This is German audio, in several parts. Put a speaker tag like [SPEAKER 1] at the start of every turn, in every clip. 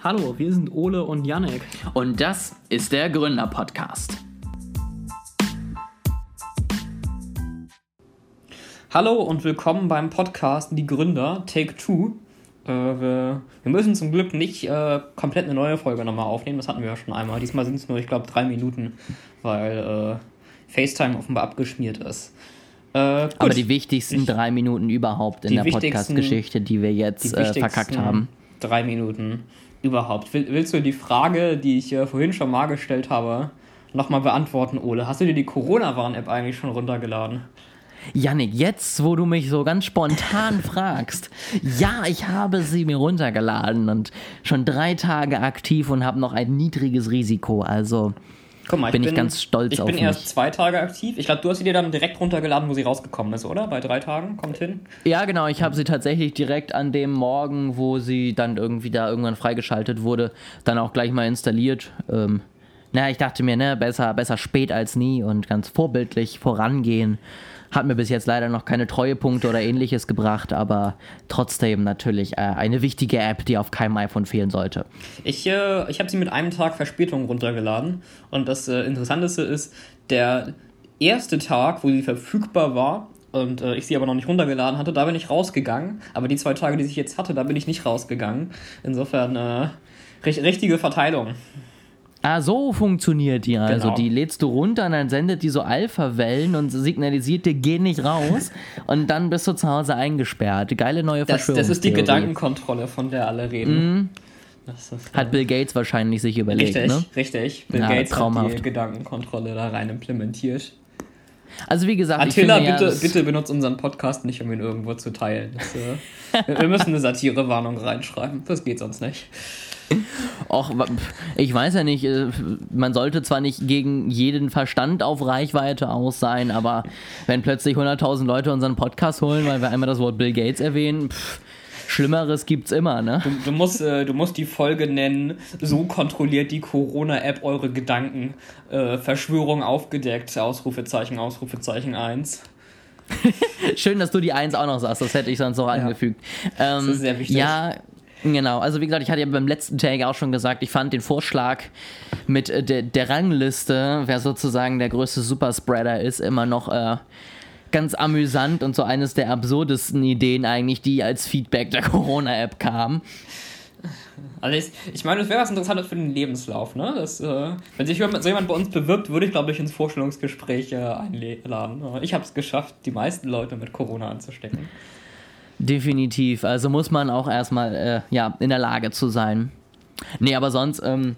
[SPEAKER 1] Hallo, wir sind Ole und Yannick.
[SPEAKER 2] Und das ist der Gründer-Podcast.
[SPEAKER 1] Hallo und willkommen beim Podcast Die Gründer, Take Two. Äh, wir, wir, müssen zum Glück nicht äh, komplett eine neue Folge nochmal aufnehmen, das hatten wir ja schon einmal. Diesmal sind es nur, ich glaube, drei Minuten, weil äh, FaceTime offenbar abgeschmiert ist.
[SPEAKER 2] Äh, Aber die wichtigsten ich, drei Minuten überhaupt in der Podcast-Geschichte, die wir jetzt äh, verkackt haben.
[SPEAKER 1] Drei Minuten überhaupt. Will, willst du die Frage, die ich äh, vorhin schon mal gestellt habe, nochmal beantworten, Ole? Hast du dir die Corona-Warn-App eigentlich schon runtergeladen?
[SPEAKER 2] Yannick, jetzt, wo du mich so ganz spontan fragst, ja, ich habe sie mir runtergeladen und schon drei Tage aktiv und habe noch ein niedriges Risiko. Also Guck mal, bin ich, bin, ich ganz stolz
[SPEAKER 1] ich
[SPEAKER 2] auf
[SPEAKER 1] mich. Ich bin erst zwei Tage aktiv. Ich glaube, du hast sie dir dann direkt runtergeladen, wo sie rausgekommen ist, oder? Bei drei Tagen? Kommt hin?
[SPEAKER 2] Ja, genau. Ich habe sie tatsächlich direkt an dem Morgen, wo sie dann irgendwie da irgendwann freigeschaltet wurde, dann auch gleich mal installiert. Ähm, na, ich dachte mir, ne, besser, besser spät als nie und ganz vorbildlich vorangehen. Hat mir bis jetzt leider noch keine Treuepunkte oder ähnliches gebracht, aber trotzdem natürlich äh, eine wichtige App, die auf keinem iPhone fehlen sollte.
[SPEAKER 1] Ich, äh, ich habe sie mit einem Tag Verspätung runtergeladen und das äh, Interessanteste ist, der erste Tag, wo sie verfügbar war, und äh, ich sie aber noch nicht runtergeladen hatte, da bin ich rausgegangen. Aber die zwei Tage, die ich jetzt hatte, da bin ich nicht rausgegangen. Insofern äh, richtige Verteilung.
[SPEAKER 2] Ah, so funktioniert die also. Genau. Die lädst du runter und dann sendet die so Alpha-Wellen und signalisiert dir, geh nicht raus. und dann bist du zu Hause eingesperrt. Geile neue
[SPEAKER 1] das, Das ist die Gedankenkontrolle, von der alle reden. Mm.
[SPEAKER 2] Ist, hat Bill Gates wahrscheinlich sich überlegt,
[SPEAKER 1] richtig,
[SPEAKER 2] ne?
[SPEAKER 1] Richtig, Bill ja, Gates traumhaft. hat die Gedankenkontrolle da rein implementiert.
[SPEAKER 2] Also wie gesagt,
[SPEAKER 1] Attila, bitte, ja, bitte benutzt unseren Podcast nicht, um ihn irgendwo zu teilen. Das, äh, wir müssen eine Satirewarnung reinschreiben. Das geht sonst nicht.
[SPEAKER 2] Och, ich weiß ja nicht, äh, man sollte zwar nicht gegen jeden Verstand auf Reichweite aus sein, aber wenn plötzlich 100.000 Leute unseren Podcast holen, weil wir einmal das Wort Bill Gates erwähnen, pff, Schlimmeres gibt's immer, ne?
[SPEAKER 1] Du, du musst, äh, du musst die Folge nennen, so kontrolliert die Corona-App eure Gedanken. Äh, Verschwörung aufgedeckt, Ausrufezeichen, Ausrufezeichen 1.
[SPEAKER 2] Schön, dass du die 1 auch noch sagst, das hätte ich sonst noch ja. angefügt. Ähm, das ist sehr wichtig. Ja, Genau, also wie gesagt, ich hatte ja beim letzten Tag auch schon gesagt, ich fand den Vorschlag mit äh, der, der Rangliste, wer sozusagen der größte Superspreader ist, immer noch äh, ganz amüsant und so eines der absurdesten Ideen eigentlich, die als Feedback der Corona-App kam.
[SPEAKER 1] Also ich, meine, das wäre was Interessantes für den Lebenslauf, ne? Das, äh, wenn sich so jemand bei uns bewirbt, würde ich, glaube ich, ins Vorstellungsgespräch äh, einladen. Ich habe es geschafft, die meisten Leute mit Corona anzustecken.
[SPEAKER 2] Definitiv. Also muss man auch erstmal äh, ja, in der Lage zu sein. Nee, aber sonst, ähm,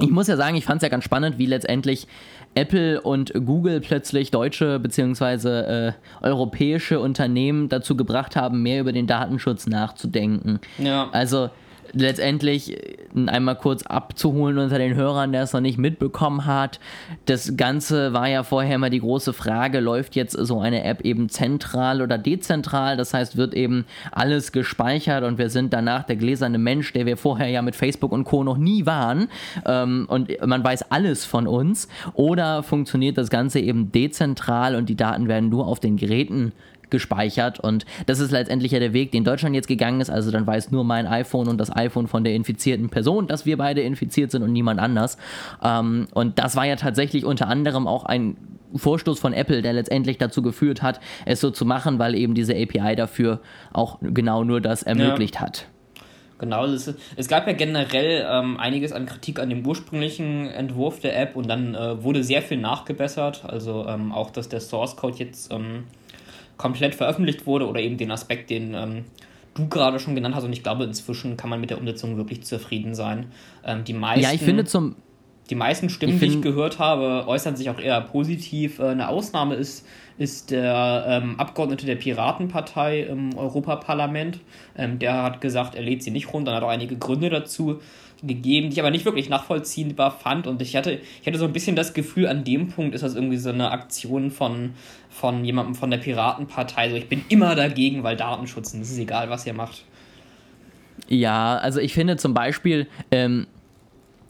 [SPEAKER 2] ich muss ja sagen, ich fand es ja ganz spannend, wie letztendlich Apple und Google plötzlich deutsche bzw. Äh, europäische Unternehmen dazu gebracht haben, mehr über den Datenschutz nachzudenken. Ja. Also letztendlich äh, einmal kurz abzuholen unter den Hörern, der es noch nicht mitbekommen hat. Das Ganze war ja vorher immer die große Frage, läuft jetzt so eine App eben zentral oder dezentral? Das heißt, wird eben alles gespeichert und wir sind danach der gläserne Mensch, der wir vorher ja mit Facebook und Co. noch nie waren ähm, und man weiß alles von uns. Oder funktioniert das Ganze eben dezentral und die Daten werden nur auf den Geräten gespeichert. Und das ist letztendlich ja der Weg, den Deutschland jetzt gegangen ist. Also dann weiß nur mein iPhone und das iPhone von der infizierten Person, dass wir beide infiziert sind und niemand anders. Ähm, und das war ja tatsächlich unter anderem auch ein Vorstoß von Apple, der letztendlich dazu geführt hat, es so zu machen, weil eben diese API dafür auch genau nur das ermöglicht ja. hat.
[SPEAKER 1] Genau, es, es, gab ja generell ähm, einiges an Kritik an dem ursprünglichen Entwurf der App und dann äh, wurde sehr viel nachgebessert. Also ähm, auch, dass der Source Code jetzt ähm, komplett veröffentlicht wurde oder eben den Aspekt, den ähm, du gerade schon genannt hast. Und ich glaube, inzwischen kann man mit der Umsetzung wirklich zufrieden sein. Ähm, die meisten,
[SPEAKER 2] ja, ich finde zum.
[SPEAKER 1] Die meisten Stimmen, ich die ich gehört habe, äußern sich auch eher positiv. Äh, eine Ausnahme ist, ist der ähm, Abgeordnete der Piratenpartei im Europaparlament. Ähm, der hat gesagt, er lädt sie nicht runter und hat auch einige Gründe dazu gegeben, die ich aber nicht wirklich nachvollziehbar fand. Und ich hatte, ich hatte so ein bisschen das Gefühl, an dem Punkt ist das irgendwie so eine Aktion von, von jemandem von der Piratenpartei. So, ich bin immer dagegen, weil Datenschutz, das ist egal, was ihr macht.
[SPEAKER 2] Ja, also ich finde zum Beispiel, ähm,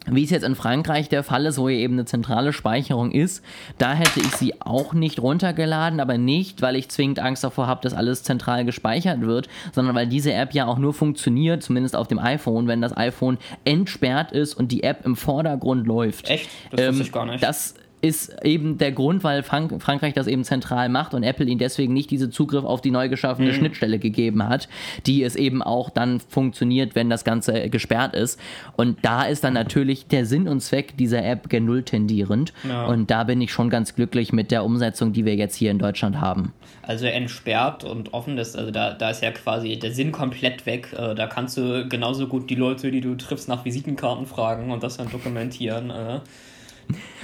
[SPEAKER 2] wie es jetzt in Frankreich der Fall ist, wo hier eben eine zentrale Speicherung ist, da hätte ich sie auch nicht runtergeladen, aber nicht, weil ich zwingend Angst davor habe, dass alles zentral gespeichert wird, sondern weil diese App ja auch nur funktioniert, zumindest auf dem iPhone, wenn das iPhone entsperrt ist und die App im Vordergrund läuft.
[SPEAKER 1] Echt? Das wusste ähm, ich gar nicht.
[SPEAKER 2] Das ist eben der Grund, weil Frank Frankreich das eben zentral macht und Apple ihnen deswegen nicht diese Zugriff auf die neu geschaffene mhm. Schnittstelle gegeben hat, die es eben auch dann funktioniert, wenn das Ganze gesperrt ist. Und da ist dann natürlich der Sinn und Zweck dieser App gen Null tendierend. Ja. Und da bin ich schon ganz glücklich mit der Umsetzung, die wir jetzt hier in Deutschland haben.
[SPEAKER 1] Also entsperrt und offen, das, also da, da ist ja quasi der Sinn komplett weg. Äh, da kannst du genauso gut die Leute, die du triffst, nach Visitenkarten fragen und das dann dokumentieren.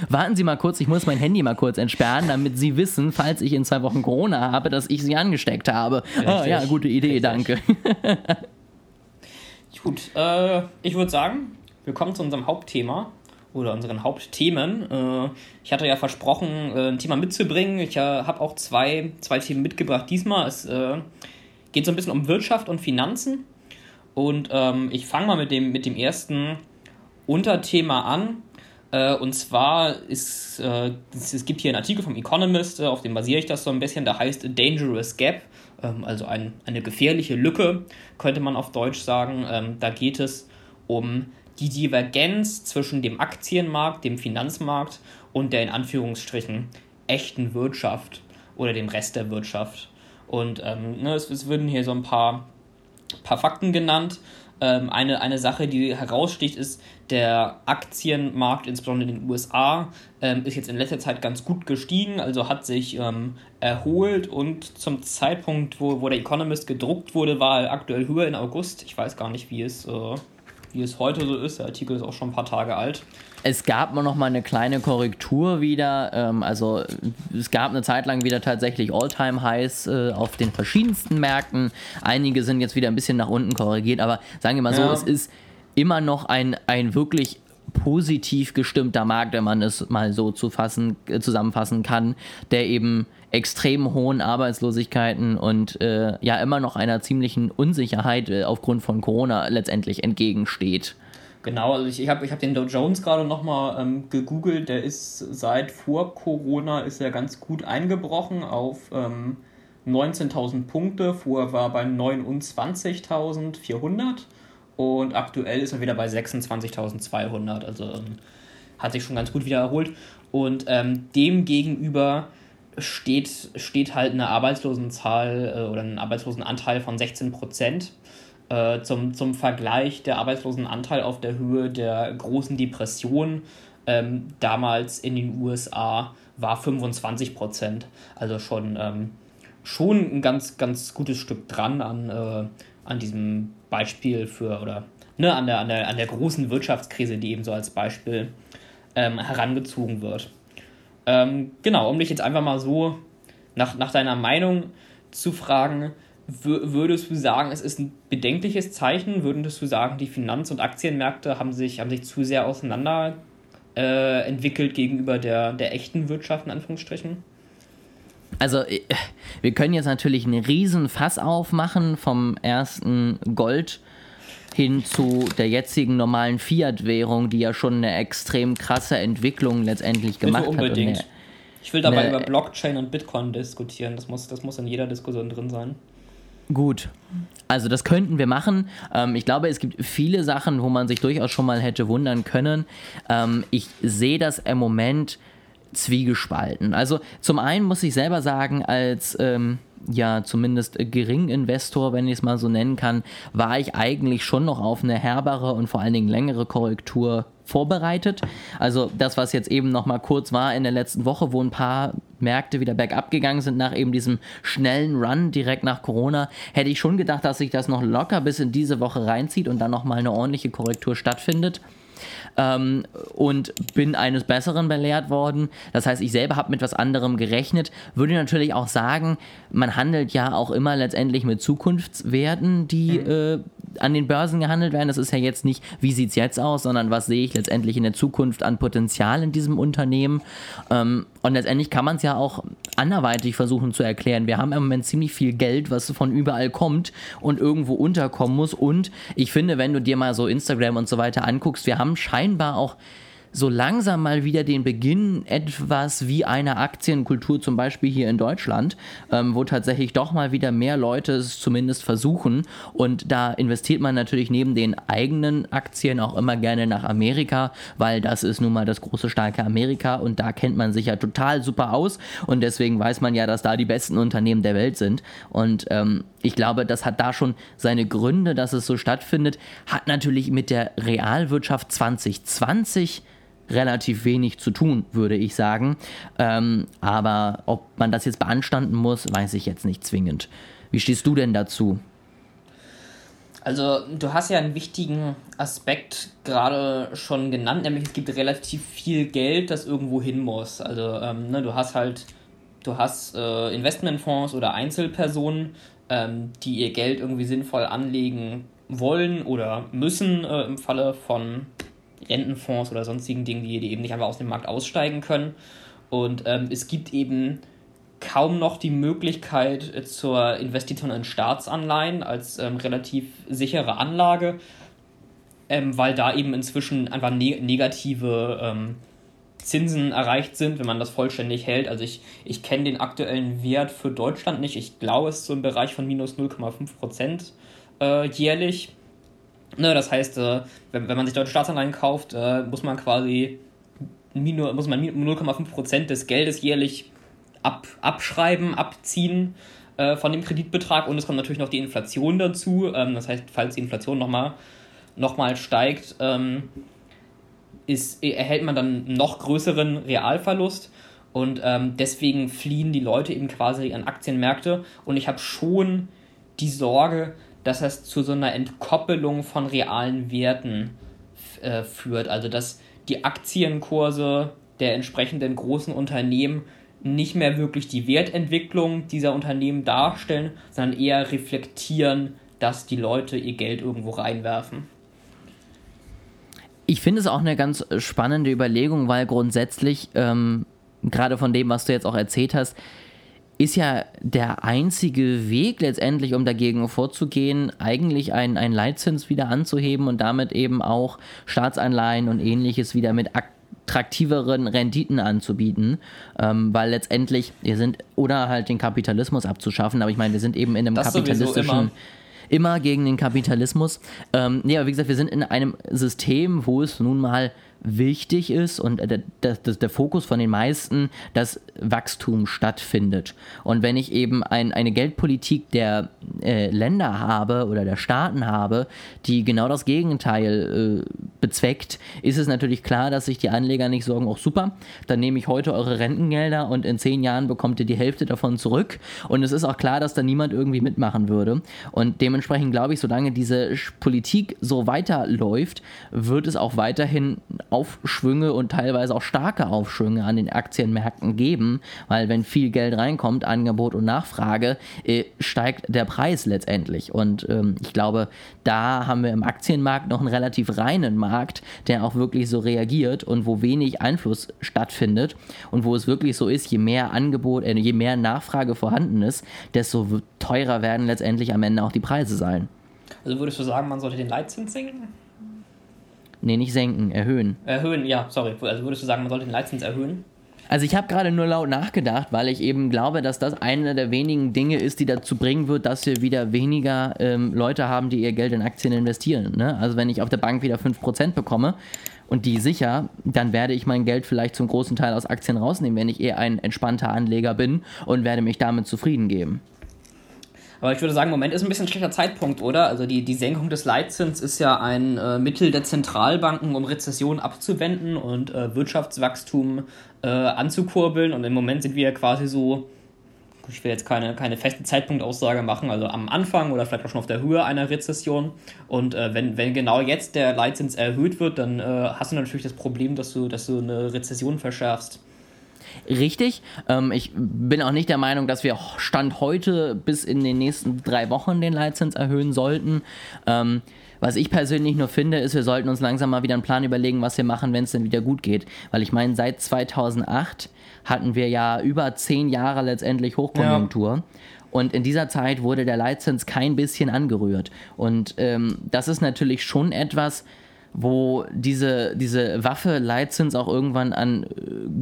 [SPEAKER 2] Warten Sie mal kurz, ich muss mein Handy mal kurz entsperren, damit Sie wissen, falls ich in zwei Wochen Corona habe, dass ich Sie angesteckt habe. Ah, ja, gute Idee, Richtig. danke.
[SPEAKER 1] Gut, äh, ich würde sagen, wir kommen zu unserem Hauptthema oder unseren Hauptthemen. Äh, ich hatte ja versprochen, äh, ein Thema mitzubringen. Ich äh, habe auch zwei, zwei Themen mitgebracht diesmal. Es geht so ein bisschen um Wirtschaft und Finanzen. Und ähm, ich fange mal mit dem, mit dem ersten Unterthema an. Äh, und zwar ist äh, es, gibt hier einen Artikel vom Economist, äh, auf dem basiere ich das so ein bisschen, der heißt A Dangerous Gap, ähm, also ein, eine gefährliche Lücke, könnte man auf Deutsch sagen. Ähm, da geht es um die Divergenz zwischen dem Aktienmarkt, dem Finanzmarkt und der in Anführungsstrichen echten Wirtschaft oder dem Rest der Wirtschaft. Und ähm, ne, es, es würden hier so ein paar, paar Fakten genannt. Ähm, eine, eine Sache, die heraussticht, ist, der Aktienmarkt, insbesondere in den USA, ähm, ist jetzt in letzter Zeit ganz gut gestiegen, also hat sich ähm, erholt und zum Zeitpunkt, wo, wo der Economist gedruckt wurde, war er aktuell höher in August. Ich weiß gar nicht, wie es, äh, wie es heute so ist. Der Artikel ist auch schon ein paar Tage alt.
[SPEAKER 2] Es gab noch mal eine kleine Korrektur wieder. Ähm, also es gab eine Zeit lang wieder tatsächlich All-Time-Highs äh, auf den verschiedensten Märkten. Einige sind jetzt wieder ein bisschen nach unten korrigiert, aber sagen wir mal so, ja. es ist immer noch ein, ein wirklich positiv gestimmter Markt, wenn man es mal so zu fassen, äh, zusammenfassen kann, der eben extrem hohen Arbeitslosigkeiten und äh, ja immer noch einer ziemlichen Unsicherheit äh, aufgrund von Corona letztendlich entgegensteht.
[SPEAKER 1] Genau, also ich, ich habe ich hab den Dow Jones gerade nochmal ähm, gegoogelt, der ist seit vor Corona ist er ganz gut eingebrochen auf ähm, 19.000 Punkte, vorher war er bei 29.400 und aktuell ist er wieder bei 26.200, also ähm, hat sich schon ganz gut wieder erholt. Und ähm, dem steht, steht halt eine Arbeitslosenzahl äh, oder ein Arbeitslosenanteil von 16 Prozent. Äh, zum, zum Vergleich der Arbeitslosenanteil auf der Höhe der großen Depression ähm, damals in den USA war 25 Prozent. Also schon, ähm, schon ein ganz, ganz gutes Stück dran an, äh, an diesem Beispiel für, oder ne, an, der, an, der, an der großen Wirtschaftskrise, die eben so als Beispiel ähm, herangezogen wird. Ähm, genau, um dich jetzt einfach mal so nach, nach deiner Meinung zu fragen, würdest du sagen, es ist ein bedenkliches Zeichen? Würdest du sagen, die Finanz- und Aktienmärkte haben sich, haben sich zu sehr auseinander äh, entwickelt gegenüber der, der echten Wirtschaft, in Anführungsstrichen?
[SPEAKER 2] Also, äh, wir können jetzt natürlich einen riesen Fass aufmachen vom ersten Gold hin zu der jetzigen normalen Fiat-Währung, die ja schon eine extrem krasse Entwicklung letztendlich gemacht
[SPEAKER 1] unbedingt. hat. ich will dabei über Blockchain und Bitcoin diskutieren. Das muss, das muss in jeder Diskussion drin sein.
[SPEAKER 2] Gut. Also das könnten wir machen. Ähm, ich glaube, es gibt viele Sachen, wo man sich durchaus schon mal hätte wundern können. Ähm, ich sehe das im Moment zwiegespalten. Also zum einen muss ich selber sagen, als ähm, ja zumindest Geringinvestor, wenn ich es mal so nennen kann, war ich eigentlich schon noch auf eine herbere und vor allen Dingen längere Korrektur vorbereitet. Also das, was jetzt eben noch mal kurz war in der letzten Woche, wo ein paar Märkte wieder bergab gegangen sind nach eben diesem schnellen Run direkt nach Corona, hätte ich schon gedacht, dass sich das noch locker bis in diese Woche reinzieht und dann noch mal eine ordentliche Korrektur stattfindet ähm, und bin eines Besseren belehrt worden. Das heißt, ich selber habe mit was anderem gerechnet. Würde natürlich auch sagen, man handelt ja auch immer letztendlich mit Zukunftswerten, die mhm. äh, an den Börsen gehandelt werden. Das ist ja jetzt nicht, wie sieht es jetzt aus, sondern was sehe ich letztendlich in der Zukunft an Potenzial in diesem Unternehmen. Ähm, und letztendlich kann man es ja auch anderweitig versuchen zu erklären. Wir haben im Moment ziemlich viel Geld, was von überall kommt und irgendwo unterkommen muss. Und ich finde, wenn du dir mal so Instagram und so weiter anguckst, wir haben scheinbar auch so langsam mal wieder den Beginn etwas wie einer Aktienkultur, zum Beispiel hier in Deutschland, ähm, wo tatsächlich doch mal wieder mehr Leute es zumindest versuchen. Und da investiert man natürlich neben den eigenen Aktien auch immer gerne nach Amerika, weil das ist nun mal das große, starke Amerika und da kennt man sich ja total super aus und deswegen weiß man ja, dass da die besten Unternehmen der Welt sind. Und ähm, ich glaube, das hat da schon seine Gründe, dass es so stattfindet. Hat natürlich mit der Realwirtschaft 2020 relativ wenig zu tun, würde ich sagen. Ähm, aber ob man das jetzt beanstanden muss, weiß ich jetzt nicht zwingend. Wie stehst du denn dazu?
[SPEAKER 1] Also du hast ja einen wichtigen Aspekt gerade schon genannt, nämlich es gibt relativ viel Geld, das irgendwo hin muss. Also ähm, ne, du hast halt, du hast äh, Investmentfonds oder Einzelpersonen, ähm, die ihr Geld irgendwie sinnvoll anlegen wollen oder müssen äh, im Falle von Rentenfonds oder sonstigen Dingen, die, die eben nicht einfach aus dem Markt aussteigen können. Und ähm, es gibt eben kaum noch die Möglichkeit äh, zur Investition in Staatsanleihen als ähm, relativ sichere Anlage, ähm, weil da eben inzwischen einfach ne negative ähm, Zinsen erreicht sind, wenn man das vollständig hält. Also ich, ich kenne den aktuellen Wert für Deutschland nicht. Ich glaube, es ist so im Bereich von minus 0,5 Prozent äh, jährlich. Ne, das heißt, äh, wenn, wenn man sich deutsche Staatsanleihen kauft, äh, muss man quasi muss man 0,5% des Geldes jährlich ab, abschreiben, abziehen äh, von dem Kreditbetrag und es kommt natürlich noch die Inflation dazu. Ähm, das heißt, falls die Inflation nochmal noch mal steigt, ähm, ist, erhält man dann noch größeren Realverlust. Und ähm, deswegen fliehen die Leute eben quasi an Aktienmärkte. Und ich habe schon die Sorge, dass das zu so einer Entkoppelung von realen Werten äh, führt. Also dass die Aktienkurse der entsprechenden großen Unternehmen nicht mehr wirklich die Wertentwicklung dieser Unternehmen darstellen, sondern eher reflektieren, dass die Leute ihr Geld irgendwo reinwerfen.
[SPEAKER 2] Ich finde es auch eine ganz spannende Überlegung, weil grundsätzlich, ähm, gerade von dem, was du jetzt auch erzählt hast, ist ja der einzige Weg letztendlich, um dagegen vorzugehen, eigentlich einen, einen Leitzins wieder anzuheben und damit eben auch Staatsanleihen und ähnliches wieder mit attraktiveren Renditen anzubieten, ähm, weil letztendlich wir sind, oder halt den Kapitalismus abzuschaffen, aber ich meine, wir sind eben in einem das kapitalistischen immer gegen den Kapitalismus. Ähm, nee, aber wie gesagt, wir sind in einem System, wo es nun mal wichtig ist und der, der, der Fokus von den meisten, dass Wachstum stattfindet. Und wenn ich eben ein, eine Geldpolitik der äh, Länder habe oder der Staaten habe, die genau das Gegenteil äh, bezweckt, ist es natürlich klar, dass sich die Anleger nicht sorgen, auch super, dann nehme ich heute eure Rentengelder und in zehn Jahren bekommt ihr die Hälfte davon zurück. Und es ist auch klar, dass da niemand irgendwie mitmachen würde. Und dementsprechend glaube ich, solange diese Politik so weiterläuft, wird es auch weiterhin Aufschwünge und teilweise auch starke Aufschwünge an den Aktienmärkten geben, weil wenn viel Geld reinkommt, Angebot und Nachfrage, äh, steigt der Preis letztendlich. Und ähm, ich glaube, da haben wir im Aktienmarkt noch einen relativ reinen Markt, der auch wirklich so reagiert und wo wenig Einfluss stattfindet und wo es wirklich so ist, je mehr Angebot, äh, je mehr Nachfrage vorhanden ist, desto teurer werden letztendlich am Ende auch die Preise sein.
[SPEAKER 1] Also würdest du sagen, man sollte den Leitzins senken?
[SPEAKER 2] Nee, nicht senken, erhöhen.
[SPEAKER 1] Erhöhen, ja, sorry. Also würdest du sagen, man sollte den Leitzins erhöhen?
[SPEAKER 2] Also ich habe gerade nur laut nachgedacht, weil ich eben glaube, dass das eine der wenigen Dinge ist, die dazu bringen wird, dass wir wieder weniger ähm, Leute haben, die ihr Geld in Aktien investieren. Ne? Also wenn ich auf der Bank wieder 5% bekomme und die sicher, dann werde ich mein Geld vielleicht zum großen Teil aus Aktien rausnehmen, wenn ich eher ein entspannter Anleger bin und werde mich damit zufrieden geben.
[SPEAKER 1] Aber ich würde sagen, im Moment ist ein bisschen ein schlechter Zeitpunkt, oder? Also die, die Senkung des Leitzins ist ja ein äh, Mittel der Zentralbanken, um Rezession abzuwenden und äh, Wirtschaftswachstum äh, anzukurbeln. Und im Moment sind wir ja quasi so, ich will jetzt keine, keine feste Zeitpunktaussage machen, also am Anfang oder vielleicht auch schon auf der Höhe einer Rezession. Und äh, wenn, wenn genau jetzt der Leitzins erhöht wird, dann äh, hast du natürlich das Problem, dass du, dass du eine Rezession verschärfst.
[SPEAKER 2] Richtig. Ähm, ich bin auch nicht der Meinung, dass wir Stand heute bis in den nächsten drei Wochen den Leitzins erhöhen sollten. Ähm, was ich persönlich nur finde, ist, wir sollten uns langsam mal wieder einen Plan überlegen, was wir machen, wenn es denn wieder gut geht. Weil ich meine, seit 2008 hatten wir ja über zehn Jahre letztendlich Hochkonjunktur. Ja. Und in dieser Zeit wurde der Leitzins kein bisschen angerührt. Und ähm, das ist natürlich schon etwas, wo diese, diese Waffe Leitzins auch irgendwann an äh,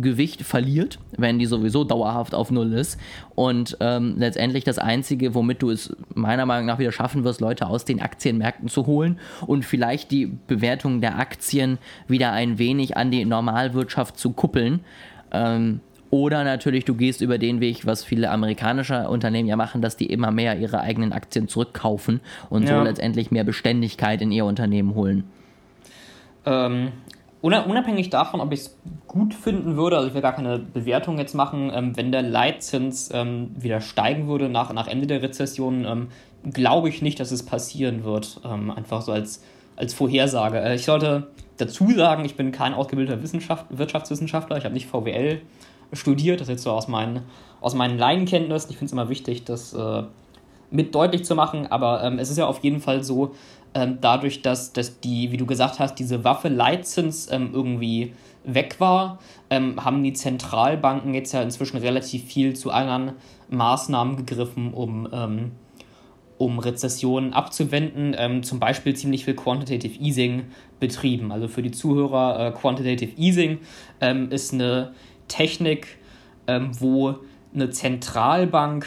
[SPEAKER 2] Gewicht verliert, wenn die sowieso dauerhaft auf Null ist. Und ähm, letztendlich das Einzige, womit du es meiner Meinung nach wieder schaffen wirst, Leute aus den Aktienmärkten zu holen und vielleicht die Bewertung der Aktien wieder ein wenig an die Normalwirtschaft zu kuppeln. Ähm, oder natürlich, du gehst über den Weg, was viele amerikanische Unternehmen ja machen, dass die immer mehr ihre eigenen Aktien zurückkaufen und ja. so letztendlich mehr Beständigkeit in ihr Unternehmen holen.
[SPEAKER 1] Ähm, unabhängig davon, ob ich es gut finden würde, also ich will gar keine Bewertung jetzt machen, ähm, wenn der Leitzins ähm, wieder steigen würde nach, nach Ende der Rezession, ähm, glaube ich nicht, dass es passieren wird. Ähm, einfach so als, als Vorhersage. Äh, ich sollte dazu sagen, ich bin kein ausgebildeter Wissenschaft, Wirtschaftswissenschaftler, ich habe nicht VWL studiert, das ist jetzt so aus meinen, aus meinen Laienkenntnissen. Ich finde es immer wichtig, das äh, mit deutlich zu machen, aber ähm, es ist ja auf jeden Fall so, ähm, dadurch, dass, dass die, wie du gesagt hast, diese Waffe Leitzins ähm, irgendwie weg war, ähm, haben die Zentralbanken jetzt ja inzwischen relativ viel zu anderen Maßnahmen gegriffen, um, ähm, um Rezessionen abzuwenden. Ähm, zum Beispiel ziemlich viel Quantitative Easing betrieben. Also für die Zuhörer, äh, Quantitative Easing ähm, ist eine Technik, wo eine Zentralbank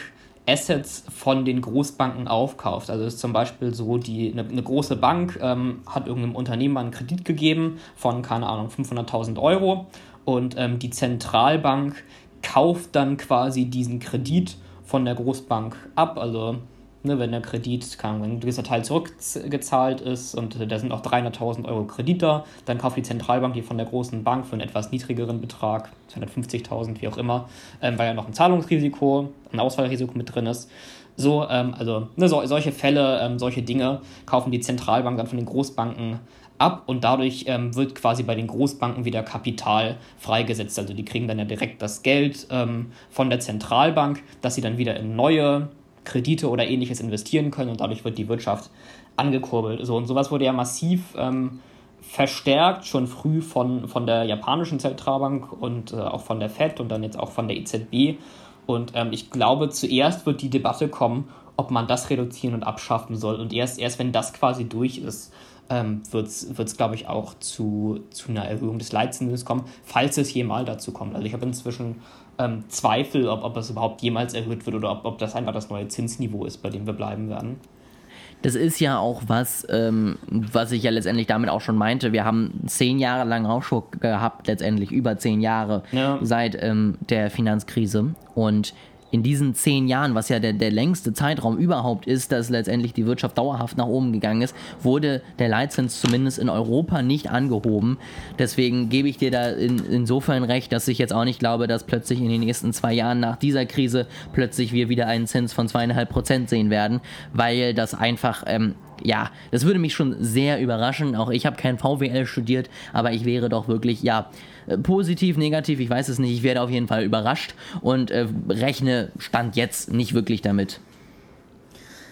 [SPEAKER 1] Assets von den Großbanken aufkauft. Also ist zum Beispiel so, die, eine, eine große Bank ähm, hat irgendeinem Unternehmer einen Kredit gegeben von, keine Ahnung, 500.000 Euro und ähm, die Zentralbank kauft dann quasi diesen Kredit von der Großbank ab. Also Ne, wenn der Kredit, kann, wenn ein gewisser Teil zurückgezahlt ist und da sind auch 300.000 Euro Kredit da, dann kauft die Zentralbank die von der großen Bank für einen etwas niedrigeren Betrag, 250.000, wie auch immer, ähm, weil ja noch ein Zahlungsrisiko, ein Ausfallrisiko mit drin ist. So, ähm, also ne, so, solche Fälle, ähm, solche Dinge kaufen die Zentralbank dann von den Großbanken ab und dadurch ähm, wird quasi bei den Großbanken wieder Kapital freigesetzt. Also die kriegen dann ja direkt das Geld ähm, von der Zentralbank, dass sie dann wieder in neue Kredite oder ähnliches investieren können und dadurch wird die Wirtschaft angekurbelt. So, und sowas wurde ja massiv ähm, verstärkt, schon früh von, von der japanischen Zentralbank und äh, auch von der FED und dann jetzt auch von der EZB. Und ähm, ich glaube, zuerst wird die Debatte kommen, ob man das reduzieren und abschaffen soll. Und erst, erst wenn das quasi durch ist, ähm, wird es, glaube ich, auch zu, zu einer Erhöhung des Leitzinses kommen, falls es jemals dazu kommt. Also ich habe inzwischen ähm, Zweifel, ob, ob es überhaupt jemals erhöht wird oder ob, ob das einfach das neue Zinsniveau ist, bei dem wir bleiben werden.
[SPEAKER 2] Das ist ja auch was, ähm, was ich ja letztendlich damit auch schon meinte. Wir haben zehn Jahre lang Aufschub gehabt, letztendlich über zehn Jahre ja. seit ähm, der Finanzkrise. Und in diesen zehn Jahren, was ja der, der längste Zeitraum überhaupt ist, dass letztendlich die Wirtschaft dauerhaft nach oben gegangen ist, wurde der Leitzins zumindest in Europa nicht angehoben. Deswegen gebe ich dir da in, insofern recht, dass ich jetzt auch nicht glaube, dass plötzlich in den nächsten zwei Jahren nach dieser Krise plötzlich wir wieder einen Zins von zweieinhalb Prozent sehen werden, weil das einfach ähm, ja, das würde mich schon sehr überraschen. Auch ich habe kein VWL studiert, aber ich wäre doch wirklich, ja, positiv, negativ, ich weiß es nicht. Ich werde auf jeden Fall überrascht und äh, rechne Stand jetzt nicht wirklich damit.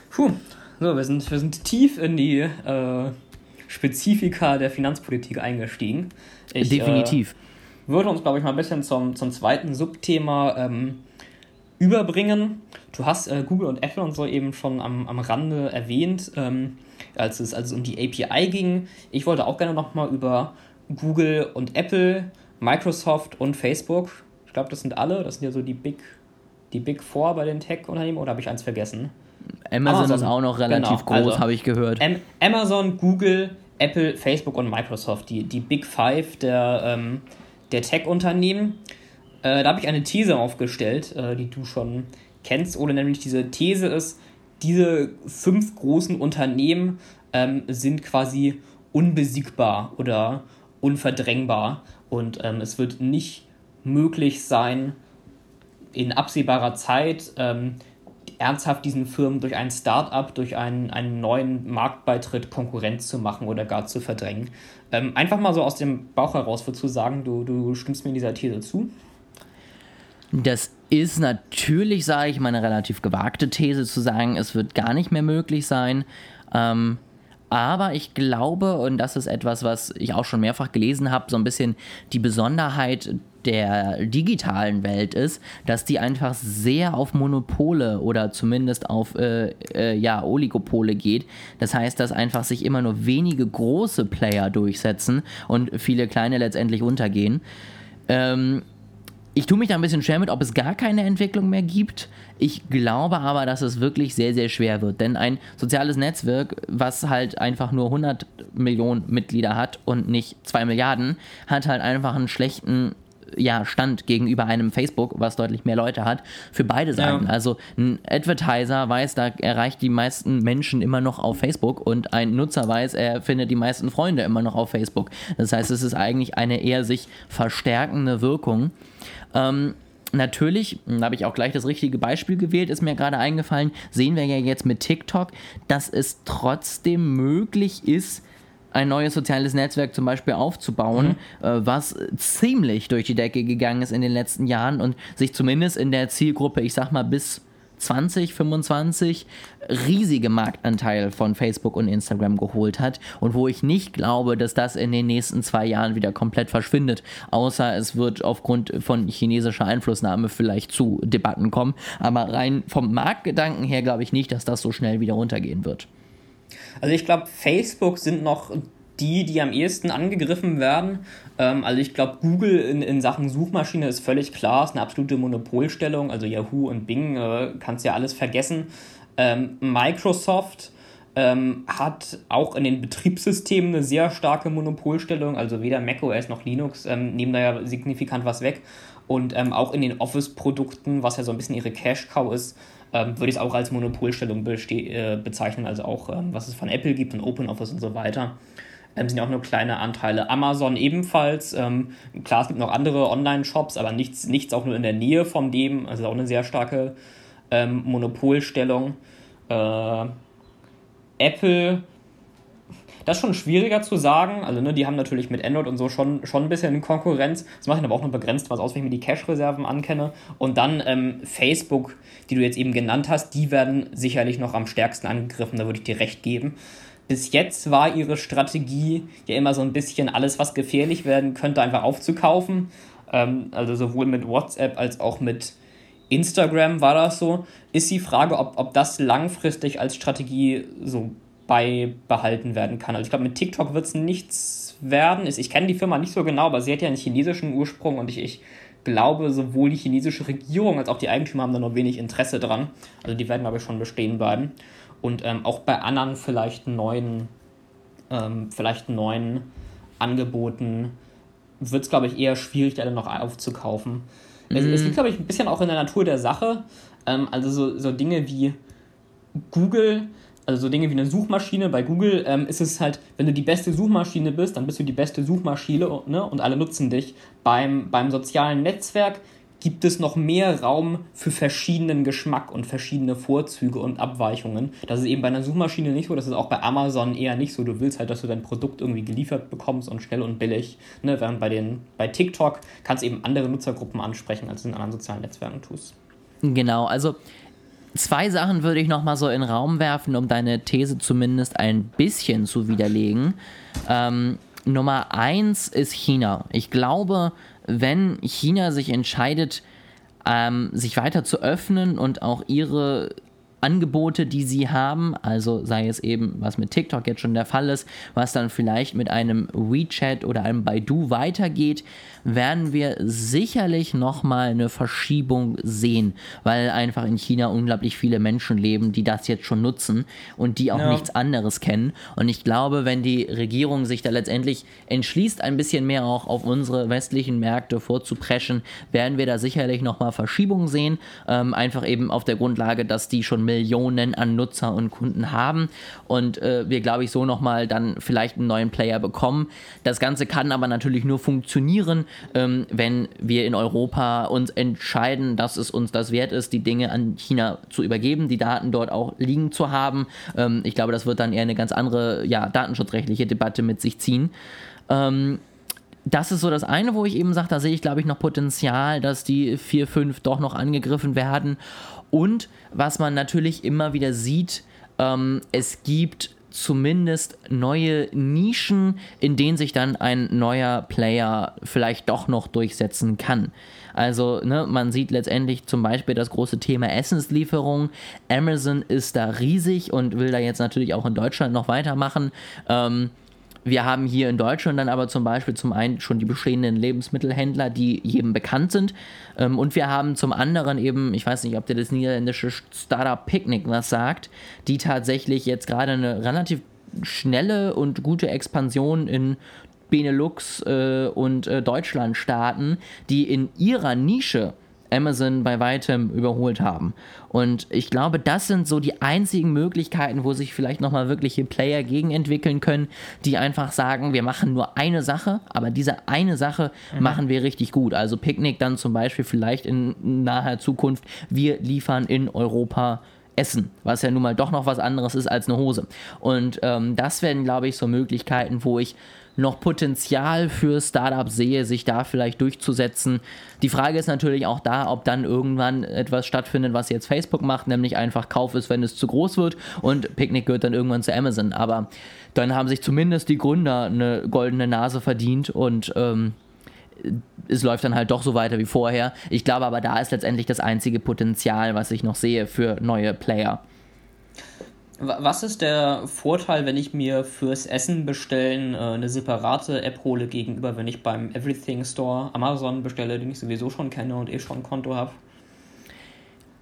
[SPEAKER 1] Puh, so, wir sind, wir sind tief in die äh, Spezifika der Finanzpolitik eingestiegen. Ich, Definitiv. Äh, würde uns, glaube ich, mal ein bisschen zum, zum zweiten Subthema ähm, überbringen. Du hast äh, Google und Apple und so eben schon am, am Rande erwähnt, ähm, als, es, als es um die API ging. Ich wollte auch gerne nochmal über Google und Apple, Microsoft und Facebook, ich glaube, das sind alle, das sind ja so die Big, die Big Four bei den Tech-Unternehmen, oder habe ich eins vergessen? Amazon, Amazon ist auch noch relativ genau, groß, also, habe ich gehört. Am Amazon, Google, Apple, Facebook und Microsoft, die, die Big Five der, ähm, der Tech-Unternehmen. Äh, da habe ich eine These aufgestellt, äh, die du schon kennst, oder nämlich diese These ist, diese fünf großen Unternehmen ähm, sind quasi unbesiegbar oder unverdrängbar und ähm, es wird nicht möglich sein, in absehbarer Zeit ähm, ernsthaft diesen Firmen durch ein Start-up, durch einen, einen neuen Marktbeitritt Konkurrenz zu machen oder gar zu verdrängen. Ähm, einfach mal so aus dem Bauch heraus, du sagen, du, du stimmst mir in dieser These zu?
[SPEAKER 2] Das ist natürlich, sage ich mal, eine relativ gewagte These zu sagen, es wird gar nicht mehr möglich sein. Ähm, aber ich glaube, und das ist etwas, was ich auch schon mehrfach gelesen habe, so ein bisschen die Besonderheit der digitalen Welt ist, dass die einfach sehr auf Monopole oder zumindest auf äh, äh, ja, Oligopole geht. Das heißt, dass einfach sich immer nur wenige große Player durchsetzen und viele kleine letztendlich untergehen. Ähm, ich tue mich da ein bisschen schwer mit, ob es gar keine Entwicklung mehr gibt. Ich glaube aber, dass es wirklich sehr, sehr schwer wird. Denn ein soziales Netzwerk, was halt einfach nur 100 Millionen Mitglieder hat und nicht 2 Milliarden, hat halt einfach einen schlechten ja, Stand gegenüber einem Facebook, was deutlich mehr Leute hat, für beide Seiten. Ja. Also ein Advertiser weiß, da erreicht die meisten Menschen immer noch auf Facebook und ein Nutzer weiß, er findet die meisten Freunde immer noch auf Facebook. Das heißt, es ist eigentlich eine eher sich verstärkende Wirkung. Ähm, natürlich, da habe ich auch gleich das richtige Beispiel gewählt, ist mir gerade eingefallen, sehen wir ja jetzt mit TikTok, dass es trotzdem möglich ist, ein neues soziales Netzwerk zum Beispiel aufzubauen, mhm. äh, was ziemlich durch die Decke gegangen ist in den letzten Jahren und sich zumindest in der Zielgruppe, ich sag mal bis 20, 25 riesige Marktanteil von Facebook und Instagram geholt hat und wo ich nicht glaube, dass das in den nächsten zwei Jahren wieder komplett verschwindet, außer es wird aufgrund von chinesischer Einflussnahme vielleicht zu Debatten kommen. Aber rein vom Marktgedanken her glaube ich nicht, dass das so schnell wieder runtergehen wird.
[SPEAKER 1] Also ich glaube, Facebook sind noch die, die am ehesten angegriffen werden. Ähm, also ich glaube, Google in, in Sachen Suchmaschine ist völlig klar, ist eine absolute Monopolstellung. Also Yahoo und Bing äh, kannst ja alles vergessen. Ähm, Microsoft ähm, hat auch in den Betriebssystemen eine sehr starke Monopolstellung. Also weder macOS noch Linux ähm, nehmen da ja signifikant was weg. Und ähm, auch in den Office-Produkten, was ja so ein bisschen ihre Cash-Cow ist, ähm, würde ich es auch als Monopolstellung äh, bezeichnen. Also auch, ähm, was es von Apple gibt und OpenOffice und so weiter ähm, sind ja auch nur kleine Anteile. Amazon ebenfalls. Ähm, klar, es gibt noch andere Online-Shops, aber nichts, nichts auch nur in der Nähe von dem. Also auch eine sehr starke ähm, Monopolstellung. Äh, Apple, das ist schon schwieriger zu sagen. Also, ne, die haben natürlich mit Android und so schon, schon ein bisschen Konkurrenz. Das macht aber auch nur begrenzt was aus, wenn ich mir die Cache-Reserven ankenne. Und dann ähm, Facebook, die du jetzt eben genannt hast, die werden sicherlich noch am stärksten angegriffen. Da würde ich dir recht geben bis jetzt war ihre Strategie ja immer so ein bisschen alles, was gefährlich werden könnte, einfach aufzukaufen. Ähm, also sowohl mit WhatsApp als auch mit Instagram war das so. Ist die Frage, ob, ob das langfristig als Strategie so beibehalten werden kann. Also ich glaube, mit TikTok wird es nichts werden. Ich kenne die Firma nicht so genau, aber sie hat ja einen chinesischen Ursprung und ich, ich glaube, sowohl die chinesische Regierung als auch die Eigentümer haben da noch wenig Interesse dran. Also die werden, glaube ich, schon bestehen bleiben und ähm, auch bei anderen vielleicht neuen, ähm, vielleicht neuen Angeboten wird es, glaube ich, eher schwierig, da dann noch aufzukaufen. Mhm. Es, es, liegt, glaube ich, ein bisschen auch in der Natur der Sache. Ähm, also so, so Dinge wie Google, also so Dinge wie eine Suchmaschine. Bei Google ähm, ist es halt, wenn du die beste Suchmaschine bist, dann bist du die beste Suchmaschine ne? und alle nutzen dich. Beim, beim sozialen Netzwerk gibt es noch mehr Raum für verschiedenen Geschmack und verschiedene Vorzüge und Abweichungen. Das ist eben bei einer Suchmaschine nicht so, das ist auch bei Amazon eher nicht so. Du willst halt, dass du dein Produkt irgendwie geliefert bekommst und schnell und billig. Ne? Während bei, den, bei TikTok kannst du eben andere Nutzergruppen ansprechen, als du in anderen sozialen Netzwerken tust.
[SPEAKER 2] Genau, also zwei Sachen würde ich nochmal so in den Raum werfen, um deine These zumindest ein bisschen zu widerlegen. Ähm, Nummer eins ist China. Ich glaube, wenn China sich entscheidet, ähm, sich weiter zu öffnen und auch ihre Angebote, die sie haben, also sei es eben, was mit TikTok jetzt schon der Fall ist, was dann vielleicht mit einem WeChat oder einem Baidu weitergeht, werden wir sicherlich nochmal eine Verschiebung sehen, weil einfach in China unglaublich viele Menschen leben, die das jetzt schon nutzen und die auch ja. nichts anderes kennen. Und ich glaube, wenn die Regierung sich da letztendlich entschließt, ein bisschen mehr auch auf unsere westlichen Märkte vorzupreschen, werden wir da sicherlich nochmal Verschiebungen sehen. Ähm, einfach eben auf der Grundlage, dass die schon Millionen an Nutzer und Kunden haben und äh, wir, glaube ich, so nochmal dann vielleicht einen neuen Player bekommen. Das Ganze kann aber natürlich nur funktionieren, ähm, wenn wir in Europa uns entscheiden, dass es uns das wert ist, die Dinge an China zu übergeben, die Daten dort auch liegen zu haben. Ähm, ich glaube, das wird dann eher eine ganz andere ja, datenschutzrechtliche Debatte mit sich ziehen. Ähm, das ist so das eine, wo ich eben sage, da sehe ich, glaube ich, noch Potenzial, dass die 4, 5 doch noch angegriffen werden. Und was man natürlich immer wieder sieht, ähm, es gibt zumindest neue Nischen, in denen sich dann ein neuer Player vielleicht doch noch durchsetzen kann. Also, ne, man sieht letztendlich zum Beispiel das große Thema Essenslieferung. Amazon ist da riesig und will da jetzt natürlich auch in Deutschland noch weitermachen. Ähm, wir haben hier in Deutschland dann aber zum Beispiel zum einen schon die bestehenden Lebensmittelhändler, die jedem bekannt sind. Ähm, und wir haben zum anderen eben, ich weiß nicht, ob dir das niederländische Startup Picnic was sagt, die tatsächlich jetzt gerade eine relativ schnelle und gute Expansion in Benelux äh, und äh, Deutschland starten, die in ihrer Nische Amazon bei weitem überholt haben. Und ich glaube, das sind so die einzigen Möglichkeiten, wo sich vielleicht nochmal wirkliche Player gegenentwickeln können, die einfach sagen, wir machen nur eine Sache, aber diese eine Sache mhm. machen wir richtig gut. Also Picknick dann zum Beispiel vielleicht in naher Zukunft, wir liefern in Europa Essen, was ja nun mal doch noch was anderes ist als eine Hose. Und ähm, das werden, glaube ich, so Möglichkeiten, wo ich noch Potenzial für Startups sehe, sich da vielleicht durchzusetzen. Die Frage ist natürlich auch da, ob dann irgendwann etwas stattfindet, was jetzt Facebook macht, nämlich einfach Kauf ist, wenn es zu groß wird und Picknick gehört dann irgendwann zu Amazon. Aber dann haben sich zumindest die Gründer eine goldene Nase verdient und ähm, es läuft dann halt doch so weiter wie vorher. Ich glaube aber, da ist letztendlich das einzige Potenzial, was ich noch sehe für neue Player.
[SPEAKER 1] Was ist der Vorteil, wenn ich mir fürs Essen bestellen äh, eine separate App hole gegenüber, wenn ich beim Everything Store Amazon bestelle, den ich sowieso schon kenne und eh schon ein Konto habe?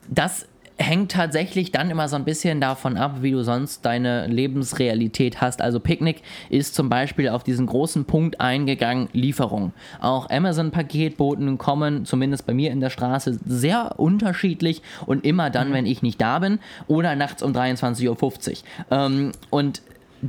[SPEAKER 2] Das hängt tatsächlich dann immer so ein bisschen davon ab, wie du sonst deine Lebensrealität hast. Also Picknick ist zum Beispiel auf diesen großen Punkt eingegangen, Lieferung. Auch Amazon-Paketboten kommen, zumindest bei mir in der Straße, sehr unterschiedlich und immer dann, mhm. wenn ich nicht da bin oder nachts um 23.50 Uhr. Ähm, und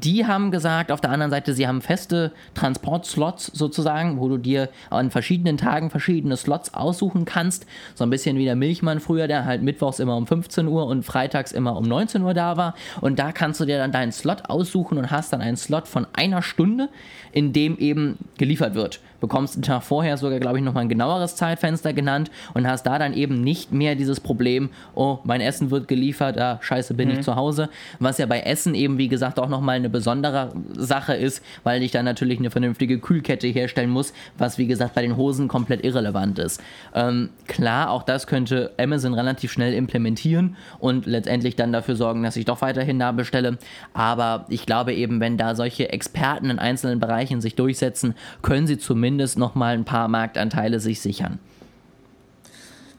[SPEAKER 2] die haben gesagt, auf der anderen Seite, sie haben feste Transportslots sozusagen, wo du dir an verschiedenen Tagen verschiedene Slots aussuchen kannst. So ein bisschen wie der Milchmann früher, der halt mittwochs immer um 15 Uhr und freitags immer um 19 Uhr da war. Und da kannst du dir dann deinen Slot aussuchen und hast dann einen Slot von einer Stunde, in dem eben geliefert wird bekommst einen Tag vorher sogar, glaube ich, nochmal ein genaueres Zeitfenster genannt und hast da dann eben nicht mehr dieses Problem, oh, mein Essen wird geliefert, ah, scheiße, bin mhm. ich zu Hause. Was ja bei Essen eben, wie gesagt, auch nochmal eine besondere Sache ist, weil ich dann natürlich eine vernünftige Kühlkette herstellen muss, was, wie gesagt, bei den Hosen komplett irrelevant ist. Ähm, klar, auch das könnte Amazon relativ schnell implementieren und letztendlich dann dafür sorgen, dass ich doch weiterhin da bestelle. Aber ich glaube eben, wenn da solche Experten in einzelnen Bereichen sich durchsetzen, können sie zumindest zumindest nochmal ein paar Marktanteile sich sichern.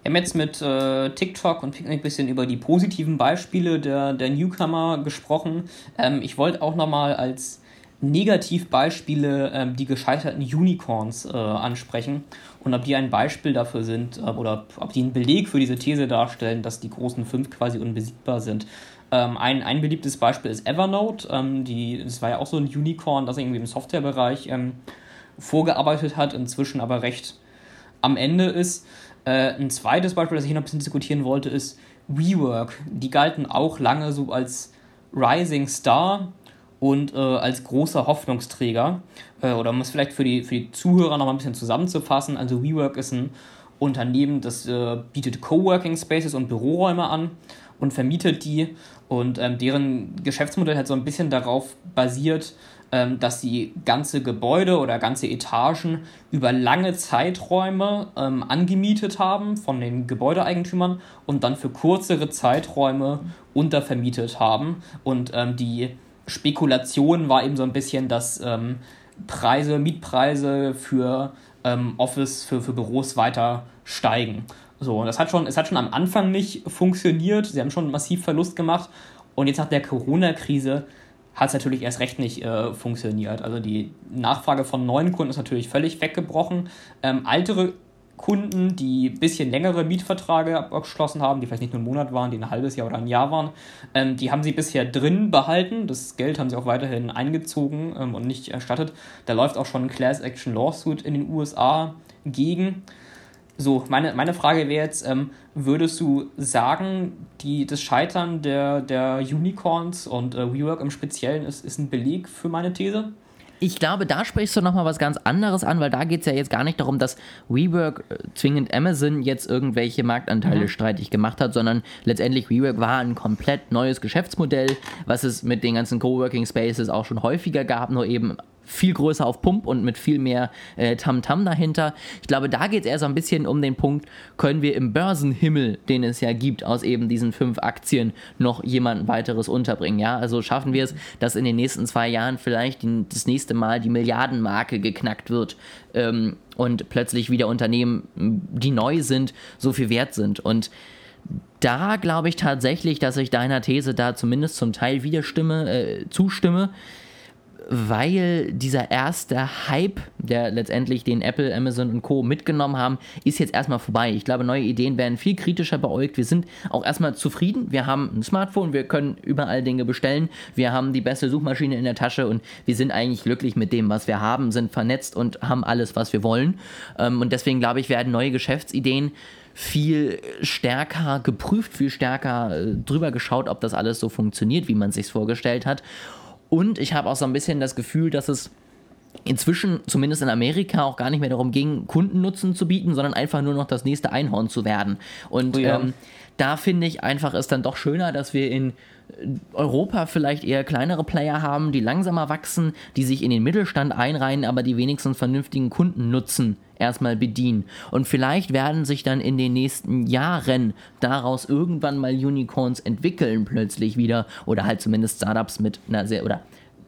[SPEAKER 1] Wir haben jetzt mit äh, TikTok und Picnic ein bisschen über die positiven Beispiele der, der Newcomer gesprochen. Ähm, ich wollte auch nochmal als Negativbeispiele ähm, die gescheiterten Unicorns äh, ansprechen und ob die ein Beispiel dafür sind äh, oder ob die einen Beleg für diese These darstellen, dass die großen fünf quasi unbesiegbar sind. Ähm, ein, ein beliebtes Beispiel ist Evernote. Ähm, die, das war ja auch so ein Unicorn, das irgendwie im Softwarebereich ähm, vorgearbeitet hat, inzwischen aber recht am Ende ist. Äh, ein zweites Beispiel, das ich noch ein bisschen diskutieren wollte, ist WeWork. Die galten auch lange so als Rising Star und äh, als großer Hoffnungsträger. Äh, oder um es vielleicht für die, für die Zuhörer noch mal ein bisschen zusammenzufassen. Also WeWork ist ein Unternehmen, das äh, bietet Coworking Spaces und Büroräume an und vermietet die. Und ähm, deren Geschäftsmodell hat so ein bisschen darauf basiert, ähm, dass sie ganze Gebäude oder ganze Etagen über lange Zeiträume ähm, angemietet haben von den Gebäudeeigentümern und dann für kürzere Zeiträume untervermietet haben. Und ähm, die Spekulation war eben so ein bisschen, dass ähm, Preise, Mietpreise für ähm, Office, für, für Büros weiter steigen. So, und das hat schon, es hat schon am Anfang nicht funktioniert. Sie haben schon massiv Verlust gemacht. Und jetzt nach der Corona-Krise hat es natürlich erst recht nicht äh, funktioniert. Also die Nachfrage von neuen Kunden ist natürlich völlig weggebrochen. Ähm, ältere Kunden, die ein bisschen längere Mietverträge abgeschlossen haben, die vielleicht nicht nur einen Monat waren, die ein halbes Jahr oder ein Jahr waren, ähm, die haben sie bisher drin behalten. Das Geld haben sie auch weiterhin eingezogen ähm, und nicht erstattet. Da läuft auch schon ein Class Action Lawsuit in den USA gegen. So, meine, meine Frage wäre jetzt, ähm, würdest du sagen, die, das Scheitern der, der Unicorns und äh, WeWork im Speziellen ist, ist ein Beleg für meine These?
[SPEAKER 2] ich glaube, da sprichst du nochmal was ganz anderes an, weil da geht es ja jetzt gar nicht darum, dass WeWork äh, zwingend Amazon jetzt irgendwelche Marktanteile mhm. streitig gemacht hat, sondern letztendlich WeWork war ein komplett neues Geschäftsmodell, was es mit den ganzen Coworking Spaces auch schon häufiger gab, nur eben viel größer auf Pump und mit viel mehr äh, Tamtam -Tam dahinter. Ich glaube, da geht es eher so ein bisschen um den Punkt, können wir im Börsenhimmel, den es ja gibt, aus eben diesen fünf Aktien noch jemand weiteres unterbringen. Ja, also schaffen wir es, dass in den nächsten zwei Jahren vielleicht die, das nächste Mal die Milliardenmarke geknackt wird ähm, und plötzlich wieder Unternehmen, die neu sind, so viel wert sind. Und da glaube ich tatsächlich, dass ich deiner These da zumindest zum Teil widerstimme, äh, zustimme weil dieser erste Hype, der letztendlich den Apple, Amazon und Co. mitgenommen haben, ist jetzt erstmal vorbei. Ich glaube, neue Ideen werden viel kritischer beäugt. Wir sind auch erstmal zufrieden. Wir haben ein Smartphone, wir können überall Dinge bestellen. Wir haben die beste Suchmaschine in der Tasche und wir sind eigentlich glücklich mit dem, was wir haben, sind vernetzt und haben alles, was wir wollen. Ähm, und deswegen glaube ich, werden neue Geschäftsideen viel stärker geprüft, viel stärker äh, drüber geschaut, ob das alles so funktioniert, wie man es sich vorgestellt hat. Und ich habe auch so ein bisschen das Gefühl, dass es inzwischen, zumindest in Amerika, auch gar nicht mehr darum ging, Kundennutzen zu bieten, sondern einfach nur noch das nächste Einhorn zu werden. Und oh ja. ähm, da finde ich einfach es dann doch schöner, dass wir in Europa vielleicht eher kleinere Player haben, die langsamer wachsen, die sich in den Mittelstand einreihen, aber die wenigstens vernünftigen Kundennutzen erstmal bedienen. Und vielleicht werden sich dann in den nächsten Jahren daraus irgendwann mal Unicorns entwickeln plötzlich wieder oder halt zumindest Startups mit einer sehr oder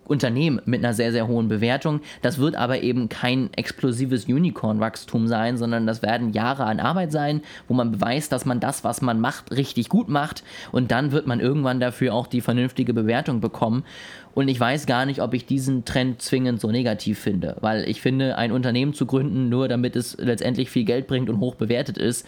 [SPEAKER 2] Unternehmen mit einer sehr, sehr hohen Bewertung. Das wird aber eben kein explosives Unicorn-Wachstum sein, sondern das werden Jahre an Arbeit sein, wo man beweist, dass man das, was man macht, richtig gut macht. Und dann wird man irgendwann dafür auch die vernünftige Bewertung bekommen. Und ich weiß gar nicht, ob ich diesen Trend zwingend so negativ finde, weil ich finde, ein Unternehmen zu gründen, nur damit es letztendlich viel Geld bringt und hoch bewertet ist,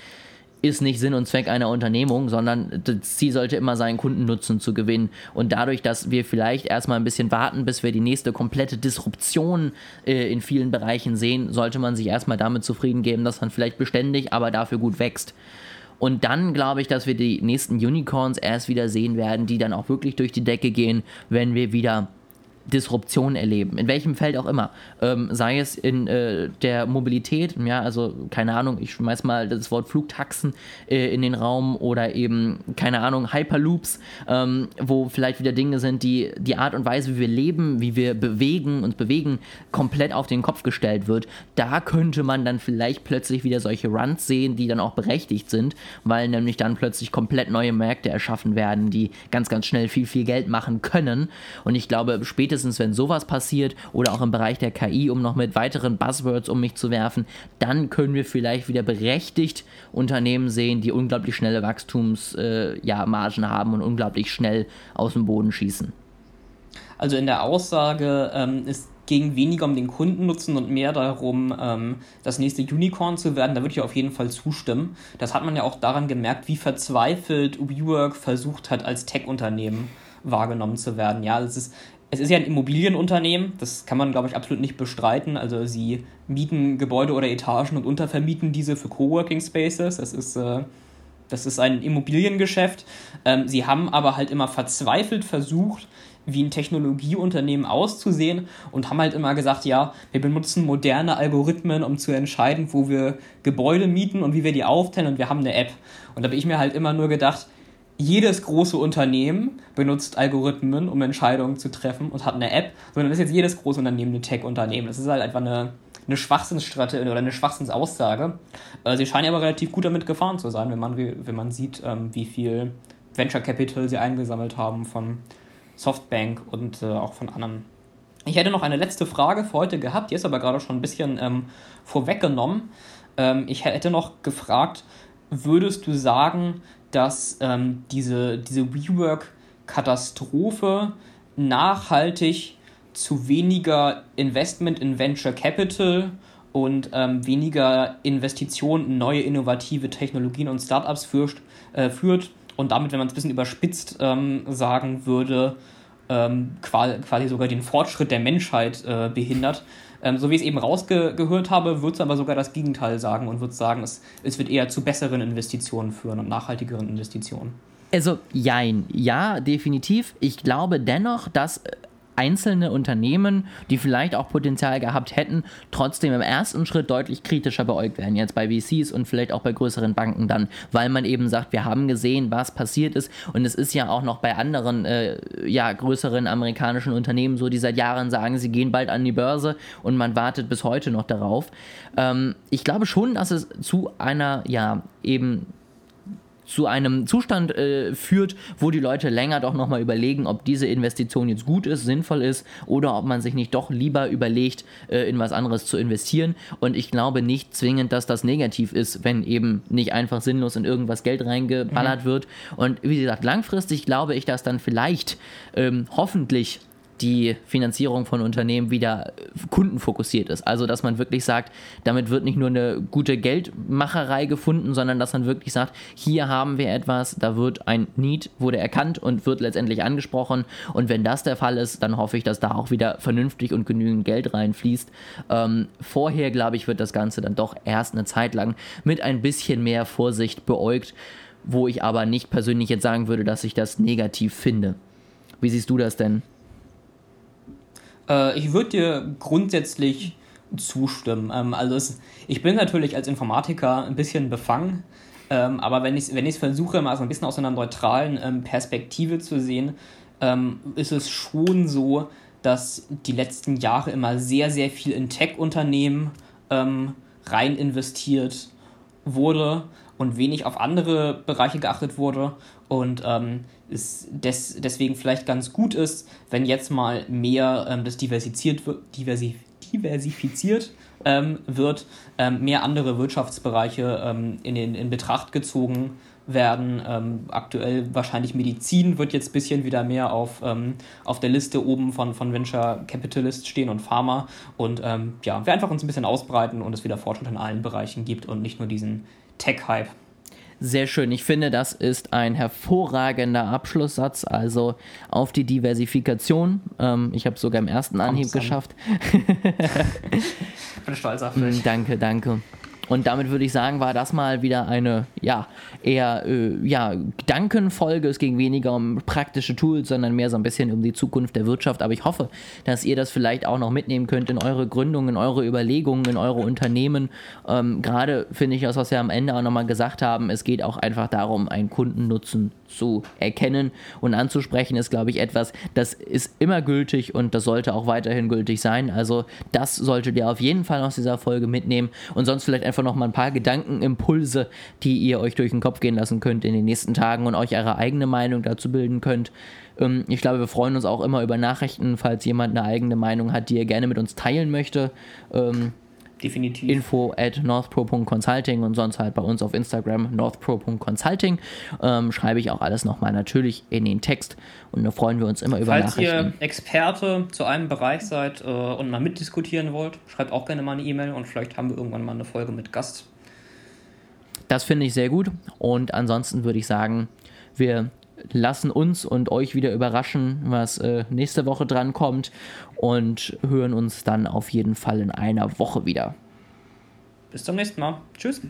[SPEAKER 2] ist nicht Sinn und Zweck einer Unternehmung, sondern das Ziel sollte immer sein, Kundennutzen zu gewinnen. Und dadurch, dass wir vielleicht erstmal ein bisschen warten, bis wir die nächste komplette Disruption äh, in vielen Bereichen sehen, sollte man sich erstmal damit zufrieden geben, dass man vielleicht beständig, aber dafür gut wächst. Und dann glaube ich, dass wir die nächsten Unicorns erst wieder sehen werden, die dann auch wirklich durch die Decke gehen, wenn wir wieder Disruption erleben, in welchem Feld auch immer. Ähm, sei es in äh, der Mobilität, ja, also keine Ahnung, ich schmeiß mal das Wort Flugtaxen äh, in den Raum oder eben, keine Ahnung, Hyperloops, ähm, wo vielleicht wieder Dinge sind, die die Art und Weise, wie wir leben, wie wir bewegen, uns bewegen, komplett auf den Kopf gestellt wird. Da könnte man dann vielleicht plötzlich wieder solche Runs sehen, die dann auch berechtigt sind, weil nämlich dann plötzlich komplett neue Märkte erschaffen werden, die ganz, ganz schnell viel, viel Geld machen können. Und ich glaube, später spätestens wenn sowas passiert oder auch im Bereich der KI, um noch mit weiteren Buzzwords um mich zu werfen, dann können wir vielleicht wieder berechtigt Unternehmen sehen, die unglaublich schnelle Wachstumsmargen äh, ja, haben und unglaublich schnell aus dem Boden schießen.
[SPEAKER 1] Also in der Aussage ähm, ist ging weniger um den Kundennutzen und mehr darum, ähm, das nächste Unicorn zu werden. Da würde ich auf jeden Fall zustimmen. Das hat man ja auch daran gemerkt, wie verzweifelt WeWork versucht hat, als Tech-Unternehmen wahrgenommen zu werden. Ja, es ist es ist ja ein Immobilienunternehmen, das kann man, glaube ich, absolut nicht bestreiten. Also sie mieten Gebäude oder Etagen und untervermieten diese für Coworking Spaces. Das ist, äh, das ist ein Immobiliengeschäft. Ähm, sie haben aber halt immer verzweifelt versucht, wie ein Technologieunternehmen auszusehen und haben halt immer gesagt, ja, wir benutzen moderne Algorithmen, um zu entscheiden, wo wir Gebäude mieten und wie wir die aufteilen und wir haben eine App. Und da habe ich mir halt immer nur gedacht, jedes große Unternehmen benutzt Algorithmen, um Entscheidungen zu treffen und hat eine App, sondern ist jetzt jedes große Unternehmen ein Tech-Unternehmen. Das ist halt einfach eine, eine Schwachsinnsstrategie oder eine Schwachsinnsaussage. Äh, sie scheinen aber relativ gut damit gefahren zu sein, wenn man, wenn man sieht, ähm, wie viel Venture Capital sie eingesammelt haben von Softbank und äh, auch von anderen. Ich hätte noch eine letzte Frage für heute gehabt, die ist aber gerade schon ein bisschen ähm, vorweggenommen. Ähm, ich hätte noch gefragt, würdest du sagen, dass ähm, diese, diese WeWork-Katastrophe nachhaltig zu weniger Investment in Venture Capital und ähm, weniger Investitionen in neue innovative Technologien und Startups führt, äh, führt und damit, wenn man es ein bisschen überspitzt ähm, sagen würde, ähm, quasi sogar den Fortschritt der Menschheit äh, behindert. Ähm, so wie ich es eben rausgehört habe, wird es aber sogar das Gegenteil sagen und wird sagen, es, es wird eher zu besseren Investitionen führen und nachhaltigeren Investitionen.
[SPEAKER 2] Also, jein. Ja, definitiv. Ich glaube dennoch, dass einzelne Unternehmen, die vielleicht auch Potenzial gehabt hätten, trotzdem im ersten Schritt deutlich kritischer beäugt werden, jetzt bei VCs und vielleicht auch bei größeren Banken dann, weil man eben sagt, wir haben gesehen, was passiert ist und es ist ja auch noch bei anderen, äh, ja, größeren amerikanischen Unternehmen so, die seit Jahren sagen, sie gehen bald an die Börse und man wartet bis heute noch darauf. Ähm, ich glaube schon, dass es zu einer, ja, eben zu einem Zustand äh, führt, wo die Leute länger doch nochmal überlegen, ob diese Investition jetzt gut ist, sinnvoll ist oder ob man sich nicht doch lieber überlegt, äh, in was anderes zu investieren. Und ich glaube nicht zwingend, dass das negativ ist, wenn eben nicht einfach sinnlos in irgendwas Geld reingeballert mhm. wird. Und wie gesagt, langfristig glaube ich, dass dann vielleicht ähm, hoffentlich die Finanzierung von Unternehmen wieder kundenfokussiert ist. Also, dass man wirklich sagt, damit wird nicht nur eine gute Geldmacherei gefunden, sondern dass man wirklich sagt, hier haben wir etwas, da wird ein Need, wurde erkannt und wird letztendlich angesprochen. Und wenn das der Fall ist, dann hoffe ich, dass da auch wieder vernünftig und genügend Geld reinfließt. Ähm, vorher, glaube ich, wird das Ganze dann doch erst eine Zeit lang mit ein bisschen mehr Vorsicht beäugt, wo ich aber nicht persönlich jetzt sagen würde, dass ich das negativ finde. Wie siehst du das denn?
[SPEAKER 1] Äh, ich würde dir grundsätzlich zustimmen. Ähm, also es, ich bin natürlich als Informatiker ein bisschen befangen, ähm, aber wenn ich es wenn versuche, mal so ein bisschen aus einer neutralen ähm, Perspektive zu sehen, ähm, ist es schon so, dass die letzten Jahre immer sehr, sehr viel in Tech-Unternehmen ähm, rein investiert wurde und wenig auf andere Bereiche geachtet wurde und ähm, es des, deswegen vielleicht ganz gut ist, wenn jetzt mal mehr ähm, das diversifiziert, diversi, diversifiziert ähm, wird, ähm, mehr andere Wirtschaftsbereiche ähm, in, den, in Betracht gezogen werden. Ähm, aktuell wahrscheinlich Medizin wird jetzt ein bisschen wieder mehr auf, auf der Liste oben von, von Venture Capitalist stehen und Pharma und ja, wir einfach uns ein bisschen ausbreiten und es wieder Fortschritt in allen Bereichen gibt und nicht nur diesen Tech-Hype.
[SPEAKER 2] Sehr schön. Ich finde, das ist ein hervorragender Abschlusssatz. Also auf die Diversifikation. Ähm, ich habe sogar im ersten Anhieb geschafft.
[SPEAKER 1] ich bin stolz auf dich.
[SPEAKER 2] Danke, danke. Und damit würde ich sagen, war das mal wieder eine, ja, eher, äh, ja, Gedankenfolge. Es ging weniger um praktische Tools, sondern mehr so ein bisschen um die Zukunft der Wirtschaft. Aber ich hoffe, dass ihr das vielleicht auch noch mitnehmen könnt in eure Gründungen, in eure Überlegungen, in eure Unternehmen. Ähm, Gerade finde ich das, was wir am Ende auch nochmal gesagt haben, es geht auch einfach darum, einen Kundennutzen zu erkennen und anzusprechen, ist, glaube ich, etwas, das ist immer gültig und das sollte auch weiterhin gültig sein. Also das solltet ihr auf jeden Fall aus dieser Folge mitnehmen und sonst vielleicht einfach noch mal ein paar Gedankenimpulse, die ihr euch durch den Kopf gehen lassen könnt in den nächsten Tagen und euch eure eigene Meinung dazu bilden könnt. Ähm, ich glaube, wir freuen uns auch immer über Nachrichten, falls jemand eine eigene Meinung hat, die er gerne mit uns teilen möchte.
[SPEAKER 1] Definitiv.
[SPEAKER 2] Info at northpro.consulting und sonst halt bei uns auf Instagram northpro.consulting. Ähm, schreibe ich auch alles nochmal natürlich in den Text und da freuen wir uns immer über
[SPEAKER 1] Falls Nachrichten. Falls ihr Experte zu einem Bereich seid äh, und mal mitdiskutieren wollt, schreibt auch gerne mal eine E-Mail und vielleicht haben wir irgendwann mal eine Folge mit Gast.
[SPEAKER 2] Das finde ich sehr gut und ansonsten würde ich sagen, wir lassen uns und euch wieder überraschen, was äh, nächste Woche dran kommt und hören uns dann auf jeden Fall in einer Woche wieder.
[SPEAKER 1] Bis zum nächsten Mal. Tschüss.